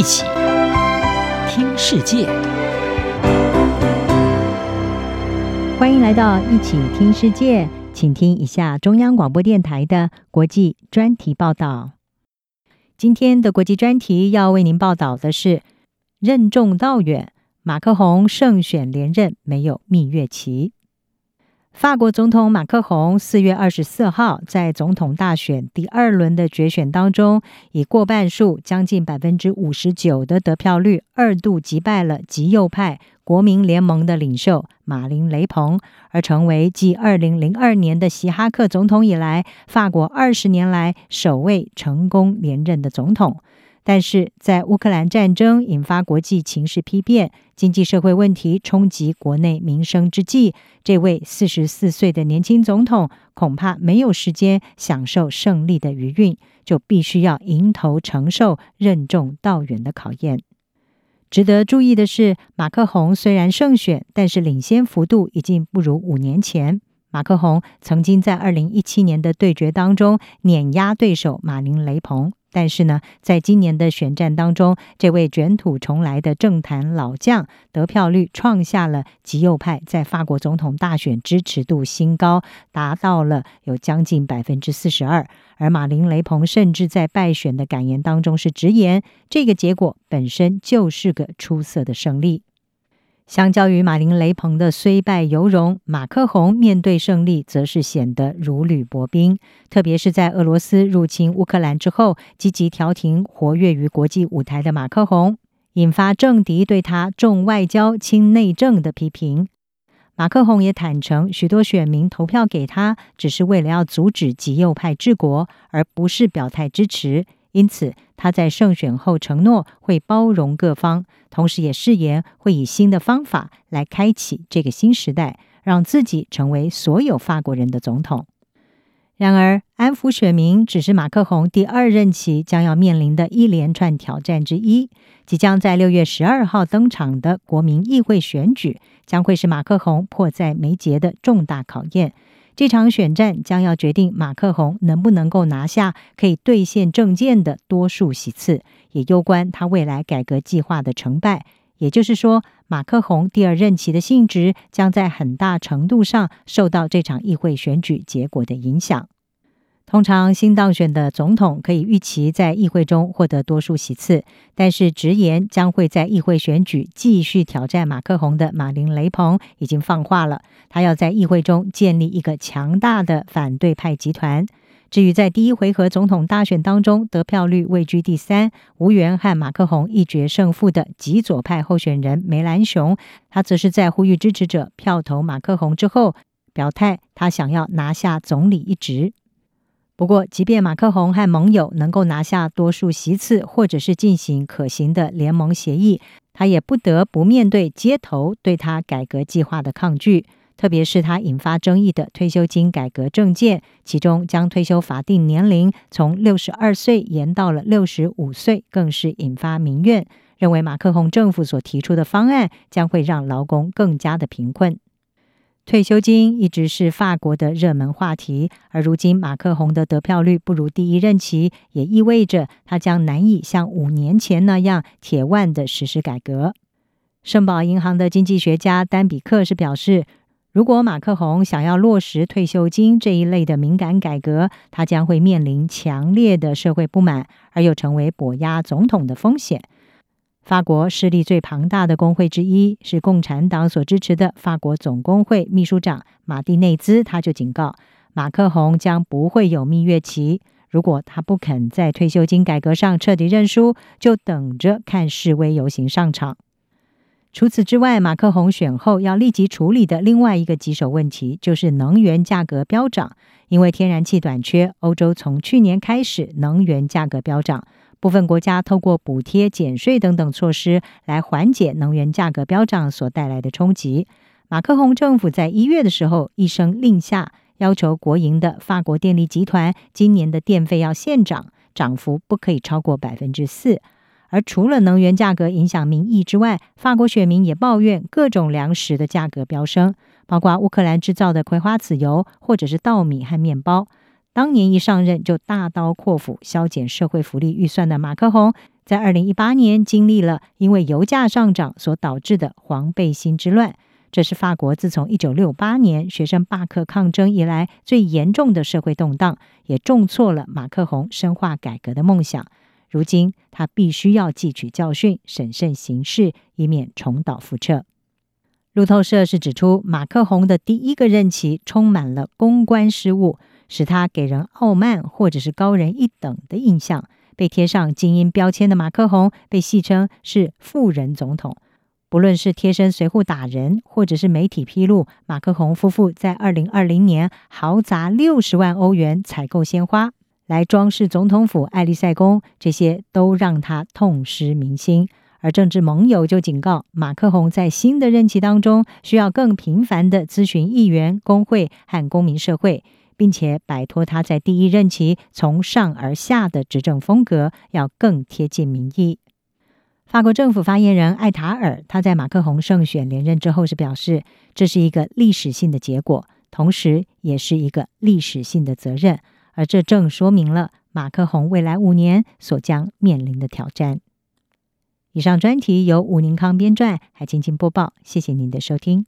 一起听世界，欢迎来到一起听世界，请听一下中央广播电台的国际专题报道。今天的国际专题要为您报道的是：任重道远，马克宏胜选连任没有蜜月期。法国总统马克宏四月二十四号在总统大选第二轮的决选当中，以过半数将近百分之五十九的得票率，二度击败了极右派国民联盟的领袖马林·雷鹏，而成为继二零零二年的希哈克总统以来，法国二十年来首位成功连任的总统。但是在乌克兰战争引发国际情势丕变、经济社会问题冲击国内民生之际，这位四十四岁的年轻总统恐怕没有时间享受胜利的余韵，就必须要迎头承受任重道远的考验。值得注意的是，马克宏虽然胜选，但是领先幅度已经不如五年前。马克宏曾经在二零一七年的对决当中碾压对手马林·雷鹏。但是呢，在今年的选战当中，这位卷土重来的政坛老将得票率创下了极右派在法国总统大选支持度新高，达到了有将近百分之四十二。而马林·雷鹏甚至在败选的感言当中是直言，这个结果本身就是个出色的胜利。相较于马林·雷朋的虽败犹荣，马克宏面对胜利则是显得如履薄冰。特别是在俄罗斯入侵乌克兰之后，积极调停、活跃于国际舞台的马克宏，引发政敌对他重外交、轻内政的批评。马克宏也坦诚，许多选民投票给他，只是为了要阻止极右派治国，而不是表态支持。因此，他在胜选后承诺会包容各方，同时也誓言会以新的方法来开启这个新时代，让自己成为所有法国人的总统。然而，安抚选民只是马克宏第二任期将要面临的一连串挑战之一。即将在六月十二号登场的国民议会选举，将会是马克宏迫在眉睫的重大考验。这场选战将要决定马克宏能不能够拿下可以兑现政见的多数席次，也攸关他未来改革计划的成败。也就是说，马克宏第二任期的性质将在很大程度上受到这场议会选举结果的影响。通常新当选的总统可以预期在议会中获得多数席次，但是直言将会在议会选举继续挑战马克宏的马林·雷鹏已经放话了，他要在议会中建立一个强大的反对派集团。至于在第一回合总统大选当中得票率位居第三、无缘和马克宏一决胜负的极左派候选人梅兰雄，他则是在呼吁支持者票投马克宏之后，表态他想要拿下总理一职。不过，即便马克宏和盟友能够拿下多数席次，或者是进行可行的联盟协议，他也不得不面对街头对他改革计划的抗拒。特别是他引发争议的退休金改革政见，其中将退休法定年龄从六十二岁延到了六十五岁，更是引发民怨，认为马克宏政府所提出的方案将会让劳工更加的贫困。退休金一直是法国的热门话题，而如今马克宏的得票率不如第一任期，也意味着他将难以像五年前那样铁腕的实施改革。圣保银行的经济学家丹比克是表示，如果马克宏想要落实退休金这一类的敏感改革，他将会面临强烈的社会不满，而又成为跛鸭总统的风险。法国势力最庞大的工会之一是共产党所支持的法国总工会秘书长马蒂内兹，他就警告马克宏将不会有蜜月期。如果他不肯在退休金改革上彻底认输，就等着看示威游行上场。除此之外，马克宏选后要立即处理的另外一个棘手问题就是能源价格飙涨，因为天然气短缺，欧洲从去年开始能源价格飙涨。部分国家透过补贴、减税等等措施来缓解能源价格飙涨所带来的冲击。马克宏政府在一月的时候一声令下，要求国营的法国电力集团今年的电费要现涨，涨幅不可以超过百分之四。而除了能源价格影响民意之外，法国选民也抱怨各种粮食的价格飙升，包括乌克兰制造的葵花籽油或者是稻米和面包。当年一上任就大刀阔斧削减社会福利预算的马克宏，在二零一八年经历了因为油价上涨所导致的黄背心之乱，这是法国自从一九六八年学生罢课抗争以来最严重的社会动荡，也重挫了马克宏深化改革的梦想。如今他必须要汲取教训，审慎行事，以免重蹈覆辙。路透社是指出，马克宏的第一个任期充满了公关失误，使他给人傲慢或者是高人一等的印象。被贴上精英标签的马克宏被戏称是“富人总统”。不论是贴身随扈打人，或者是媒体披露马克宏夫妇在二零二零年豪砸六十万欧元采购鲜花。来装饰总统府艾丽赛宫，这些都让他痛失民心。而政治盟友就警告马克宏，在新的任期当中，需要更频繁地咨询议员、工会和公民社会，并且摆脱他在第一任期从上而下的执政风格，要更贴近民意。法国政府发言人艾塔尔他在马克宏胜选连任之后是表示，这是一个历史性的结果，同时也是一个历史性的责任。而这正说明了马克宏未来五年所将面临的挑战。以上专题由吴宁康编撰，还请播报。谢谢您的收听。